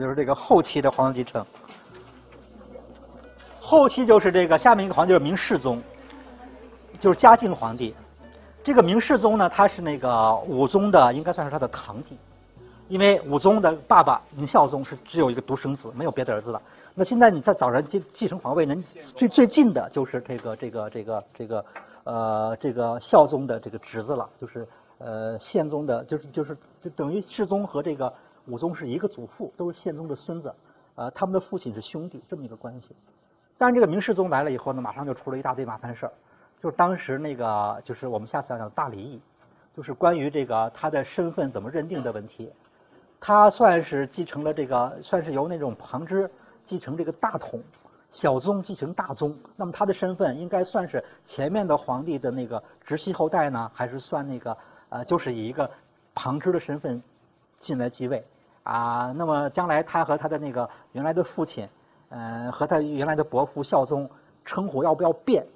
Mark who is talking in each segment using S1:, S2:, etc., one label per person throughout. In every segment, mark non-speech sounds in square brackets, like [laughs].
S1: 就是这个后期的皇位继承。后期就是这个下面一个皇帝就是明世宗，就是嘉靖皇帝。这个明世宗呢，他是那个武宗的，应该算是他的堂弟，因为武宗的爸爸明孝宗是只有一个独生子，没有别的儿子了。那现在你在找人继继承皇位，能最最近的就是这个这个这个这个呃这个孝宗的这个侄子了，就是呃宪宗的，就是就是就等于世宗和这个武宗是一个祖父，都是宪宗的孙子，呃他们的父亲是兄弟，这么一个关系。但是这个明世宗来了以后呢，马上就出了一大堆麻烦事儿，就是当时那个就是我们下次要讲大礼议，就是关于这个他的身份怎么认定的问题。他算是继承了这个，算是由那种旁支继承这个大统，小宗继承大宗。那么他的身份应该算是前面的皇帝的那个直系后代呢，还是算那个呃，就是以一个旁支的身份进来继位啊？那么将来他和他的那个原来的父亲。嗯，和他原来的伯父孝宗称呼要不要变？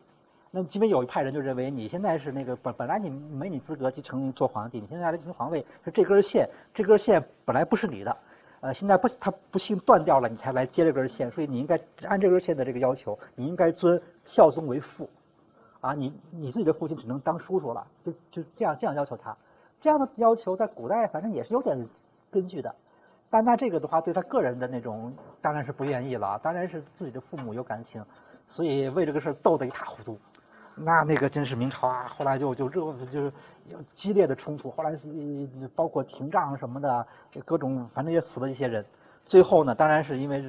S1: 那基本有一派人就认为，你现在是那个本本来你没你资格继承做皇帝，你现在来继承皇位是这根线，这根线本来不是你的，呃，现在不他不幸断掉了，你才来接这根线，所以你应该按这根线的这个要求，你应该尊孝宗为父，啊，你你自己的父亲只能当叔叔了，就就这样这样要求他，这样的要求在古代反正也是有点根据的。但那这个的话，对他个人的那种当然是不愿意了，当然是自己的父母有感情，所以为这个事斗得一塌糊涂。那那个真是明朝啊，后来就就热就是激烈的冲突，后来是包括廷杖什么的，各种反正也死了一些人。最后呢，当然是因为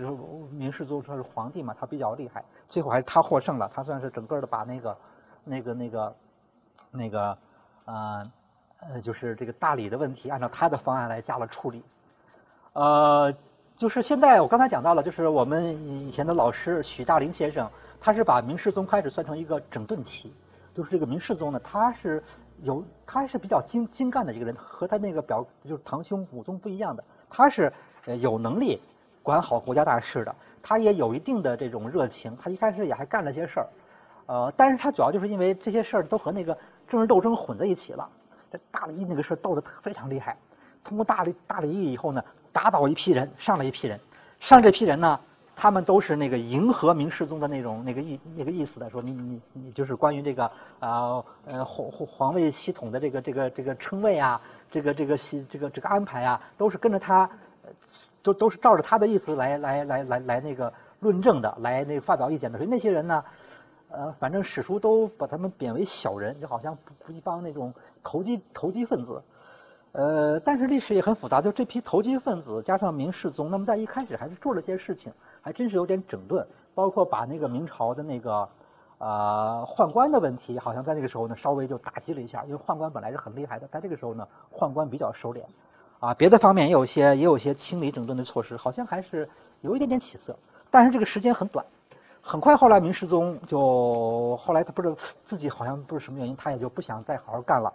S1: 明世宗他是皇帝嘛，他比较厉害，最后还是他获胜了，他算是整个的把那个那个那个那个呃呃就是这个大理的问题，按照他的方案来加了处理。呃，就是现在我刚才讲到了，就是我们以前的老师许大林先生，他是把明世宗开始算成一个整顿期，就是这个明世宗呢，他是有他是比较精精干的一个人，和他那个表就是堂兄武宗不一样的，他是呃有能力管好国家大事的，他也有一定的这种热情，他一开始也还干了些事儿，呃，但是他主要就是因为这些事儿都和那个政治斗争混在一起了，这大礼那个事儿斗得非常厉害，通过大礼大礼议以后呢。打倒一批人，上了一批人，上这批人呢，他们都是那个迎合明世宗的那种那个意那个意思的，说你你你就是关于这个啊呃皇皇位系统的这个这个这个称谓啊，这个这个系这个这个安排啊，都是跟着他，都都是照着他的意思来来来来来那个论证的，来那个发表意见的。所以那些人呢，呃，反正史书都把他们贬为小人，就好像不不一帮那种投机投机分子。呃，但是历史也很复杂，就这批投机分子加上明世宗，那么在一开始还是做了些事情，还真是有点整顿，包括把那个明朝的那个啊宦官的问题，好像在那个时候呢稍微就打击了一下，因为宦官本来是很厉害的，在这个时候呢宦官比较收敛，啊别的方面也有些也有些清理整顿的措施，好像还是有一点点起色，但是这个时间很短，很快后来明世宗就后来他不知道自己好像不是什么原因，他也就不想再好好干了。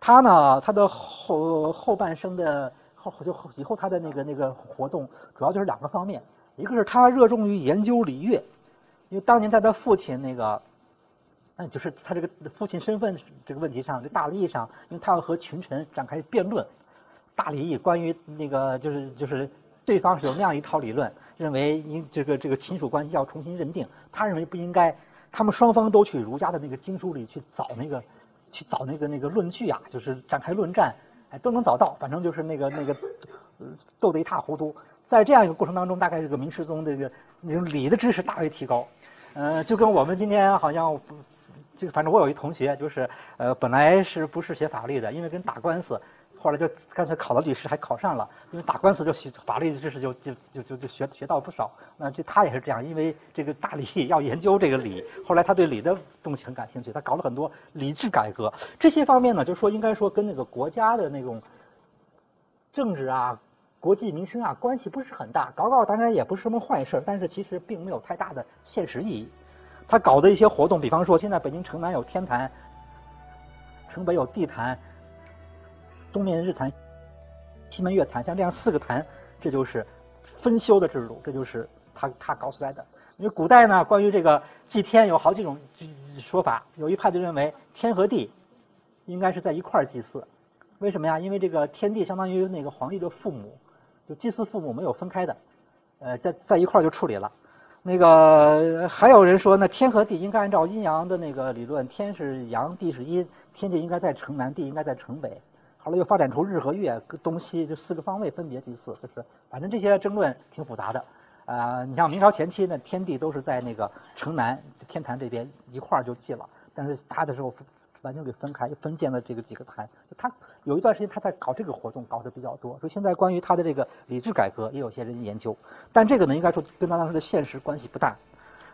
S1: 他呢，他的后后半生的后就以后他的那个那个活动，主要就是两个方面，一个是他热衷于研究礼乐，因为当年在他父亲那个，嗯，就是他这个父亲身份这个问题上，这大礼上，因为他要和群臣展开辩论，大礼议关于那个就是就是对方是有那样一套理论，认为应这个这个亲属关系要重新认定，他认为不应该，他们双方都去儒家的那个经书里去找那个。去找那个那个论据啊，就是展开论战，哎，都能找到。反正就是那个那个呃斗得一塌糊涂。在这样一个过程当中，大概这个明世宗这个那种礼的知识大为提高。呃，就跟我们今天好像，就反正我有一同学，就是呃，本来是不是学法律的，因为跟打官司。后来就干脆考了律师，还考上了。因为打官司就学法律知识，就就就就就学学到不少。那这他也是这样，因为这个大理 [laughs] 要研究这个理。后来他对理的东西很感兴趣，他搞了很多理制改革。这些方面呢，就说应该说跟那个国家的那种政治啊、国计民生啊关系不是很大。搞搞当然也不是什么坏事，但是其实并没有太大的现实意义。他搞的一些活动，比方说现在北京城南有天坛，城北有地坛。东面日坛，西门月坛，像这样四个坛，这就是分修的制度，这就是他他搞出来的。因为古代呢，关于这个祭天有好几种说法，有一派就认为天和地应该是在一块儿祭祀。为什么呀？因为这个天地相当于那个皇帝的父母，就祭祀父母没有分开的。呃，在在一块儿就处理了。那个还有人说，那天和地应该按照阴阳的那个理论，天是阳，地是阴，天就应该在城南，地应该在城北。后来又发展出日和月、东西这四个方位分别祭祀，就是反正这些争论挺复杂的。啊，你像明朝前期呢，天地都是在那个城南天坛这边一块儿就祭了，但是他的时候完全给分开，分建了这个几个坛。他有一段时间他在搞这个活动，搞得比较多。所以现在关于他的这个礼制改革，也有些人研究，但这个呢，应该说跟他当时的现实关系不大。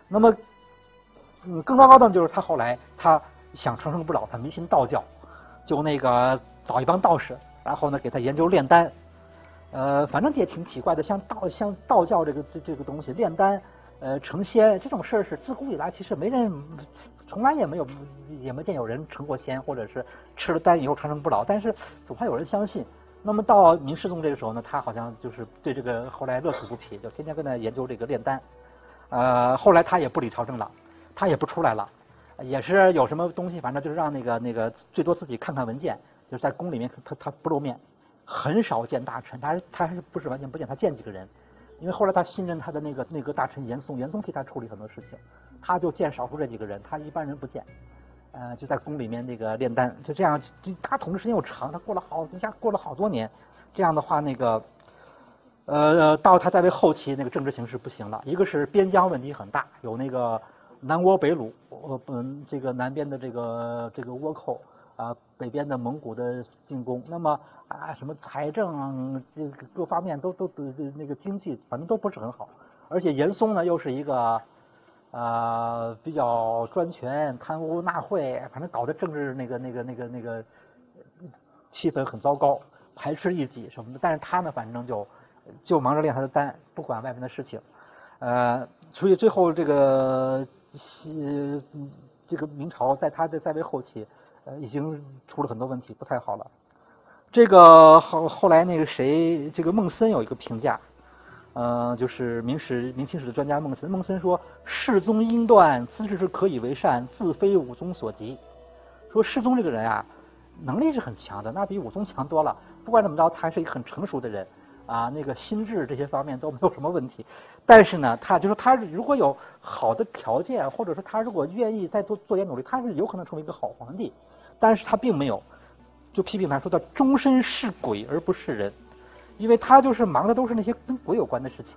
S1: 那么，嗯，更糟糕的就是他后来他想长生不老，他迷信道教，就那个找一帮道士，然后呢给他研究炼丹。呃，反正也挺奇怪的，像道像道教这个这这个东西炼丹，呃成仙这种事儿是自古以来其实没人，从来也没有也没见有人成过仙，或者是吃了丹以后长生不老，但是总还有人相信。那么到明世宗这个时候呢，他好像就是对这个后来乐此不疲，就天天跟他研究这个炼丹。呃，后来他也不理朝政了，他也不出来了，也是有什么东西，反正就是让那个那个最多自己看看文件，就是在宫里面他他不露面。很少见大臣，他他还是不是完全不见，他见几个人，因为后来他信任他的那个内阁大臣严嵩，严嵩替他处理很多事情，他就见少数这几个人，他一般人不见，呃，就在宫里面那个炼丹，就这样，他统治时间又长，他过了好一下过了好多年，这样的话那个，呃，到他在位后期那个政治形势不行了，一个是边疆问题很大，有那个南倭北虏，呃，嗯，这个南边的这个这个倭寇。啊，北边的蒙古的进攻，那么啊，什么财政这个各方面都都都那个经济，反正都不是很好。而且严嵩呢，又是一个啊比较专权、贪污纳贿，反正搞得政治那个那个那个那个气氛很糟糕，排斥异己什么的。但是他呢，反正就就忙着练他的丹，不管外面的事情。呃，所以最后这个西这个明朝在他的在位后期。呃，已经出了很多问题，不太好了。这个后后来那个谁，这个孟森有一个评价，呃，就是明史明清史的专家孟森。孟森说：“世宗英断，资质是可以为善，自非武宗所及。”说世宗这个人啊，能力是很强的，那比武宗强多了。不管怎么着，他还是一个很成熟的人。啊，那个心智这些方面都没有什么问题，但是呢，他就是他如果有好的条件，或者说他如果愿意再做做点努力，他是有可能成为一个好皇帝。但是他并没有，就批评他说他终身是鬼而不是人，因为他就是忙的都是那些跟鬼有关的事情，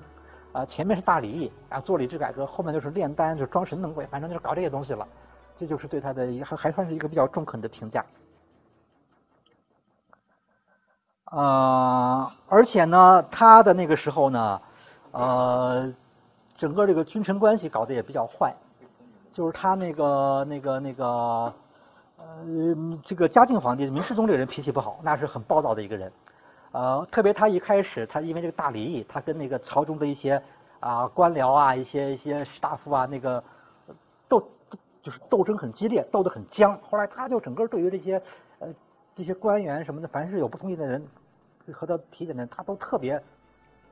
S1: 啊，前面是大礼啊，做礼制改革，后面就是炼丹，就装神弄鬼，反正就是搞这些东西了。这就是对他的还还算是一个比较中肯的评价。呃，而且呢，他的那个时候呢，呃，整个这个君臣关系搞得也比较坏，就是他那个那个那个，呃，这个嘉靖皇帝明世宗这个人脾气不好，那是很暴躁的一个人，呃，特别他一开始他因为这个大礼，他跟那个朝中的一些啊官僚啊一些一些士大夫啊那个斗就是斗争很激烈，斗得很僵，后来他就整个对于这些。这些官员什么的，凡是有不同意的人和他提点的，他都特别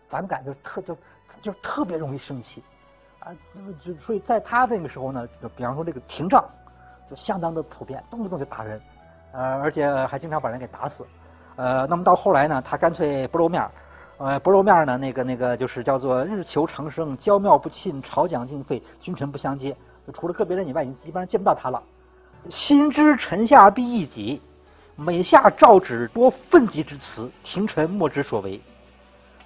S1: 反感，就特就就特别容易生气啊。那么就所以在他那个时候呢，就比方说这个廷杖就相当的普遍，动不动就打人，呃，而且还经常把人给打死。呃，那么到后来呢，他干脆不露面呃，不露面呢，那个那个就是叫做日求长生，娇妙不侵，朝讲尽废，君臣不相接。就除了个别人以外，一般人见不到他了。心知臣下必异己。每下诏旨多愤激之词，廷臣莫知所为。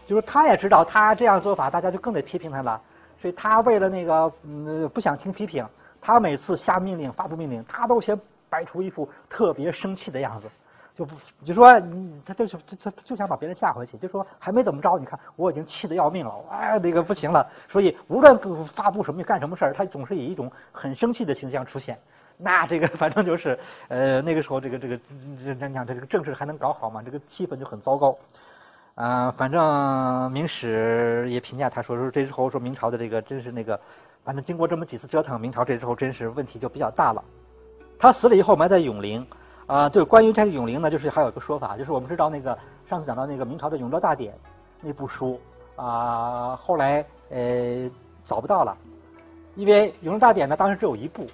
S1: 就是他也知道他这样做法，大家就更得批评他了。所以他为了那个嗯不想听批评，他每次下命令、发布命令，他都先摆出一副特别生气的样子，就不就说他就是他就想把别人吓回去，就说还没怎么着，你看我已经气得要命了，哎那个不行了。所以无论发布什么干什么事儿，他总是以一种很生气的形象出现。[laughs] 那这个反正就是，呃，那个时候这个这个，这讲这个政治还能搞好吗？这个气氛就很糟糕。啊，反正明史也评价他说说这时候说明朝的这个真是那个，反正经过这么几次折腾，明朝这时候真是问题就比较大了。他死了以后埋在永陵。啊，对，关于这个永陵呢，就是还有一个说法，就是我们知道那个上次讲到那个明朝的《永乐大典》那部书啊，后来呃找不到了，因为《永乐大典》呢当时只有一部。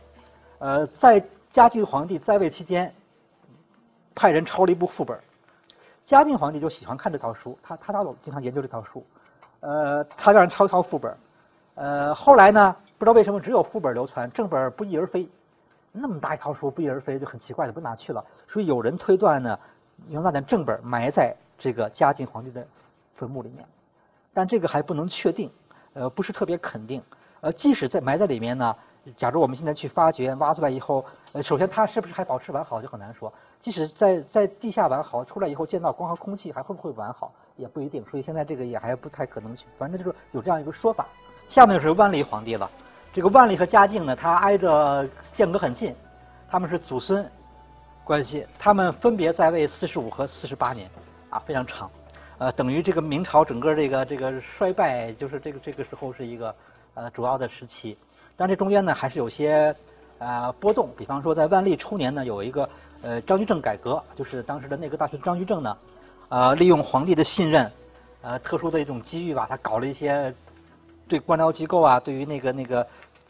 S1: 呃，在嘉靖皇帝在位期间，派人抄了一部副本。嘉靖皇帝就喜欢看这套书，他他他老经常研究这套书。呃，他让人抄一抄副本，呃，后来呢，不知道为什么只有副本流传，正本不翼而飞。那么大一套书不翼而飞，就很奇怪的，不哪去了？所以有人推断呢，用那点正本埋在这个嘉靖皇帝的坟墓里面，但这个还不能确定，呃，不是特别肯定。呃，即使在埋在里面呢，假如我们现在去发掘、挖出来以后，呃，首先它是不是还保持完好就很难说。即使在在地下完好，出来以后见到光和空气，还会不会完好也不一定。所以现在这个也还不太可能去，反正就是有这样一个说法。下面就是万历皇帝了。这个万历和嘉靖呢，他挨着间隔很近，他们是祖孙关系，他们分别在位四十五和四十八年，啊，非常长，呃，等于这个明朝整个这个这个衰败，就是这个这个时候是一个呃主要的时期，但这中间呢还是有些呃波动，比方说在万历初年呢，有一个呃张居正改革，就是当时的内阁大臣张居正呢，呃，利用皇帝的信任，呃，特殊的一种机遇吧，他搞了一些对官僚机构啊，对于那个那个。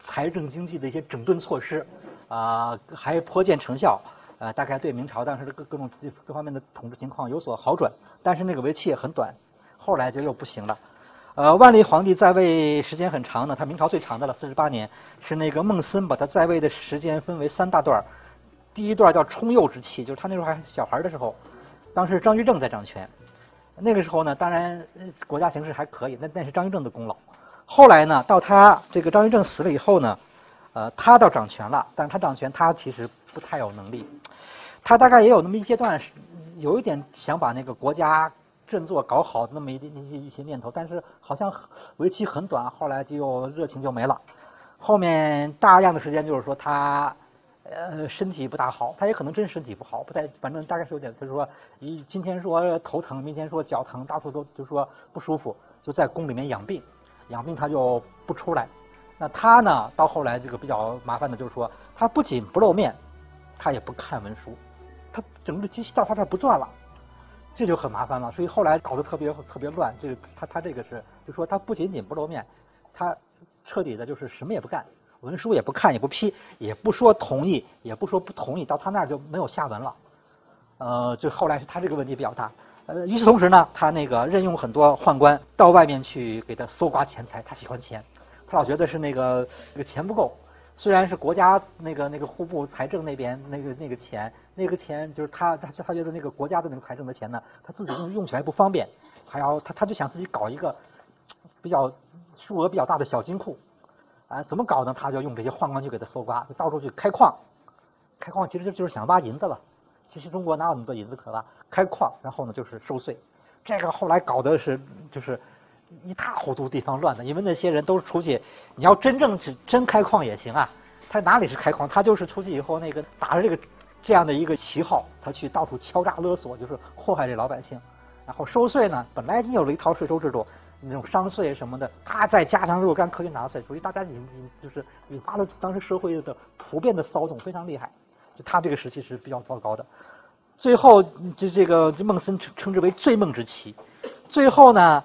S1: 财政经济的一些整顿措施，啊，还颇见成效，呃，大概对明朝当时的各各种各方面的统治情况有所好转，但是那个为期也很短，后来就又不行了。呃，万历皇帝在位时间很长呢，他明朝最长的了，四十八年，是那个孟森把他在位的时间分为三大段第一段叫充幼之期，就是他那时候还小孩的时候，当时张居正在掌权，那个时候呢，当然国家形势还可以，那那是张居正的功劳。后来呢，到他这个张居正死了以后呢，呃，他倒掌权了，但是他掌权他其实不太有能力，他大概也有那么一阶段是有一点想把那个国家振作搞好那么一一一些念头，但是好像为期很短，后来就热情就没了。后面大量的时间就是说他呃身体不大好，他也可能真身体不好，不太反正大概是有点，他说一今天说头疼，明天说脚疼，到处都就说不舒服，就在宫里面养病。养病他就不出来，那他呢？到后来这个比较麻烦的就是说，他不仅不露面，他也不看文书，他整个机器到他这儿不转了，这就很麻烦了。所以后来搞得特别特别乱。这个他他这个是，就说他不仅仅不露面，他彻底的就是什么也不干，文书也不看也不批，也不说同意，也不说不同意，到他那儿就没有下文了。呃，就后来是他这个问题比较大。呃，与此同时呢，他那个任用很多宦官到外面去给他搜刮钱财，他喜欢钱，他老觉得是那个这个钱不够。虽然是国家那个那个户部财政那边那个那个钱，那个钱就是他他他觉得那个国家的那个财政的钱呢，他自己用用起来不方便，还要他他就想自己搞一个比较数额比较大的小金库，啊，怎么搞呢？他就用这些宦官去给他搜刮，就到处去开矿，开矿其实就就是想挖银子了。其实中国哪有那么多银子可挖？开矿，然后呢就是收税，这个后来搞的是就是一塌糊涂，地方乱的。因为那些人都是出去，你要真正是真开矿也行啊。他哪里是开矿？他就是出去以后那个打着这个这样的一个旗号，他去到处敲诈勒索，就是祸害这老百姓。然后收税呢，本来已经有了一套税收制度，那种商税什么的，他再加上若干科学纳税，所以大家引引就是引发了当时社会的普遍的骚动，非常厉害。就他这个时期是比较糟糕的，最后就这个孟森称称之为醉梦之期。最后呢，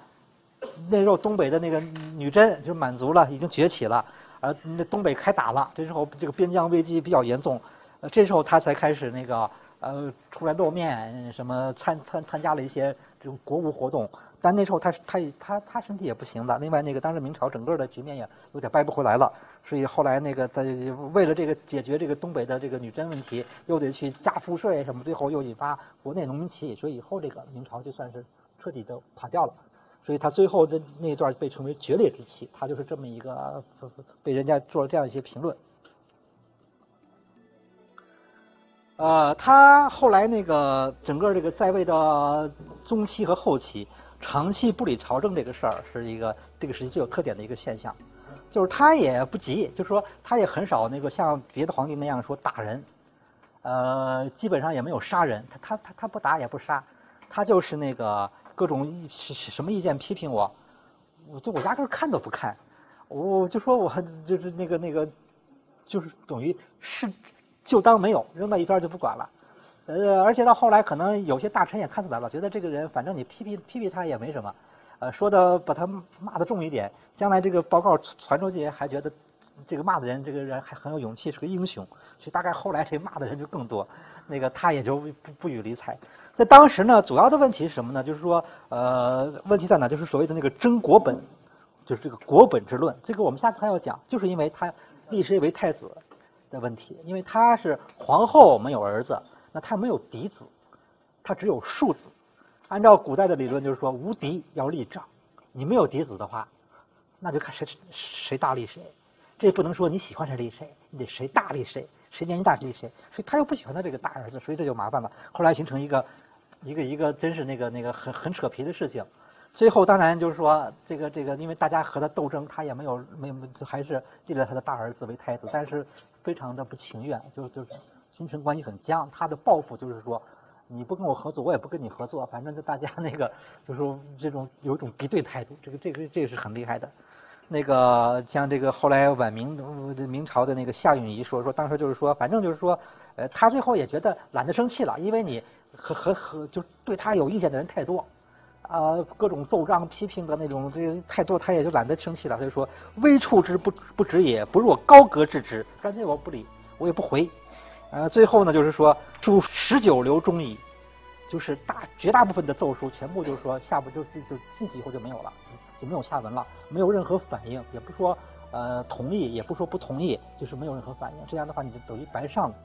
S1: 那时候东北的那个女真就满足了，已经崛起了，而那东北开打了，这时候这个边疆危机比较严重，呃，这时候他才开始那个呃出来露面，什么参参参加了一些这种国务活动。但那时候他他他他身体也不行了，另外那个当时明朝整个的局面也有点掰不回来了，所以后来那个在为了这个解决这个东北的这个女真问题，又得去加赋税什么，最后又引发国内农民起义，所以以后这个明朝就算是彻底的垮掉了。所以他最后的那一段被称为决裂之期，他就是这么一个被人家做了这样一些评论。呃，他后来那个整个这个在位的中期和后期。长期不理朝政这个事儿是一个这个时期最有特点的一个现象，就是他也不急，就是说他也很少那个像别的皇帝那样说打人，呃，基本上也没有杀人，他他他他不打也不杀，他就是那个各种意什么意见批评我，我就我压根看都不看，我就说我就是那个那个，就是等于是就当没有扔到一边就不管了。呃，而且到后来，可能有些大臣也看出来了，觉得这个人反正你批评批评他也没什么，呃，说的把他骂的重一点，将来这个报告传出去，还觉得这个骂的人，这个人还很有勇气，是个英雄。所以大概后来这骂的人就更多，那个他也就不不予理睬。在当时呢，主要的问题是什么呢？就是说，呃，问题在哪？就是所谓的那个争国本，就是这个国本之论。这个我们下次还要讲，就是因为他立谁为太子的问题，因为他是皇后没有儿子，那他没有嫡子，他只有庶子。按照古代的理论，就是说无嫡要立长，你没有嫡子的话，那就看谁谁大立谁。这不能说你喜欢谁立谁，你得谁大立谁，谁年纪大立谁。所以他又不喜欢他这个大儿子，所以这就麻烦了。后来形成一个一个一个真是那个那个很很扯皮的事情。最后当然就是说这个这个，因为大家和他斗争，他也没有没有还是立了他的大儿子为太子，但是非常的不情愿，就就君臣关系很僵。他的抱负就是说，你不跟我合作，我也不跟你合作，反正就大家那个就是说这种有一种敌对态度。这个这个这个是很厉害的。那个像这个后来晚明明朝的那个夏允彝说说，当时就是说，反正就是说，呃，他最后也觉得懒得生气了，因为你和和和就对他有意见的人太多，啊，各种奏章批评的那种这太多，他也就懒得生气了。他就说：“微处之不不止也，不若高阁治之。”干脆我不理，我也不回。呃，最后呢，就是说，书十九流中矣，就是大绝大部分的奏书全部就是说下部就就就进去以后就没有了。就没有下文了，没有任何反应，也不说呃同意，也不说不同意，就是没有任何反应。这样的话，你就等于白上了。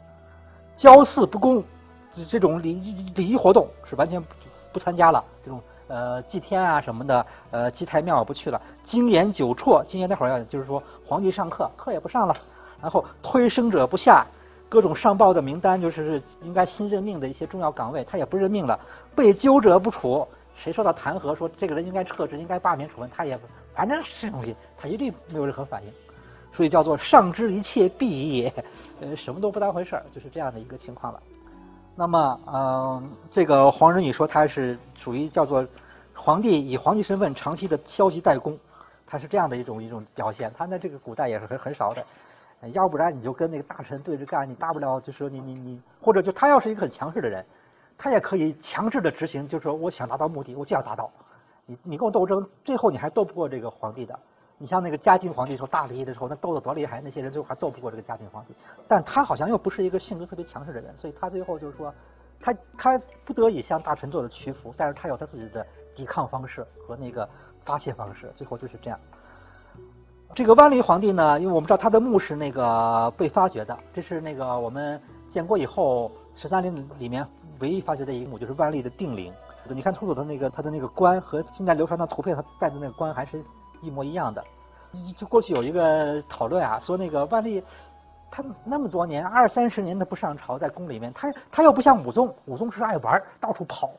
S1: 交祀不公，这这种礼礼仪活动是完全不参加了。这种呃祭天啊什么的，呃祭太庙不去了。经言久辍，经言那会儿要就是说皇帝上课，课也不上了。然后推升者不下，各种上报的名单就是应该新任命的一些重要岗位，他也不任命了。被纠者不处。谁受到弹劾，说这个人应该撤职，应该罢免处分，他也反正是东西，他一律没有任何反应，所以叫做上知一切必也，呃，什么都不当回事儿，就是这样的一个情况了。那么，嗯，这个黄仁宇说他是属于叫做皇帝以皇帝身份长期的消极怠工，他是这样的一种一种表现。他在这个古代也是很很少的，要不然你就跟那个大臣对着干，你大不了就说你你你，或者就他要是一个很强势的人。他也可以强制的执行，就是说，我想达到目的，我就要达到。你你跟我斗争，最后你还斗不过这个皇帝的。你像那个嘉靖皇帝说大礼的时候，那斗得多厉害，那些人最后还斗不过这个嘉靖皇帝。但他好像又不是一个性格特别强势的人，所以他最后就是说，他他不得已向大臣做了屈服，但是他有他自己的抵抗方式和那个发泄方式，最后就是这样。这个万历皇帝呢，因为我们知道他的墓是那个被发掘的，这是那个我们建国以后十三陵里面。唯一发掘的一幕就是万历的定陵，你看出土的那个他的那个冠和现在流传的图片，他戴的那个冠还是一模一样的。就过去有一个讨论啊，说那个万历他那么多年二三十年他不上朝，在宫里面，他他又不像武宗，武宗是爱玩到处跑，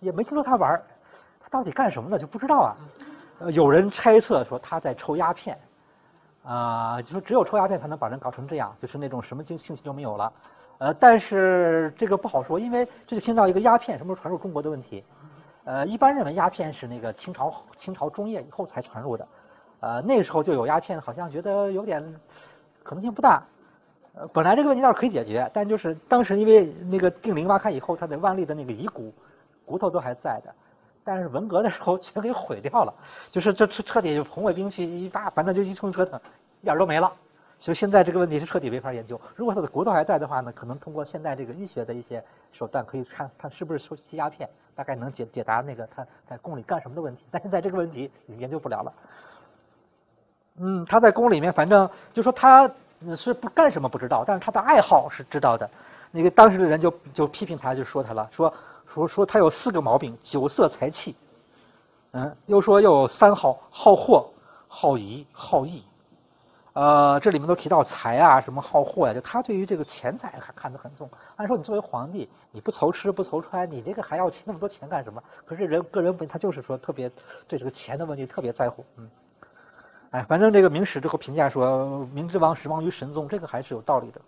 S1: 也没听说他玩他到底干什么呢？就不知道啊。有人猜测说他在抽鸦片，啊，就说只有抽鸦片才能把人搞成这样，就是那种什么兴兴趣都没有了。呃，但是这个不好说，因为这就牵到一个鸦片什么时候传入中国的问题。呃，一般认为鸦片是那个清朝清朝中叶以后才传入的。呃，那时候就有鸦片，好像觉得有点可能性不大。呃，本来这个问题倒是可以解决，但就是当时因为那个定陵挖开以后，他的万历的那个遗骨骨头都还在的，但是文革的时候 [laughs] 全给毁掉了，就是这彻彻底就红卫兵去一扒，反正就一通折腾，一点都没了。所以现在这个问题是彻底没法研究。如果他的骨头还在的话呢，可能通过现在这个医学的一些手段，可以看他是不是抽吸鸦片，大概能解解答那个他在宫里干什么的问题。但现在这个问题已经研究不了了。嗯，他在宫里面，反正就说他是不干什么不知道，但是他的爱好是知道的。那个当时的人就就批评他，就说他了，说说说他有四个毛病：酒色财气，嗯，又说又有三好：好货、好仪、好义。呃，这里面都提到财啊，什么好货呀，就他对于这个钱财还看得很重。按说你作为皇帝，你不愁吃不愁穿，你这个还要那么多钱干什么？可是人个人本，他就是说特别对这个钱的问题特别在乎。嗯，哎，反正这个明史之后评价说，明之王始亡于神宗，这个还是有道理的。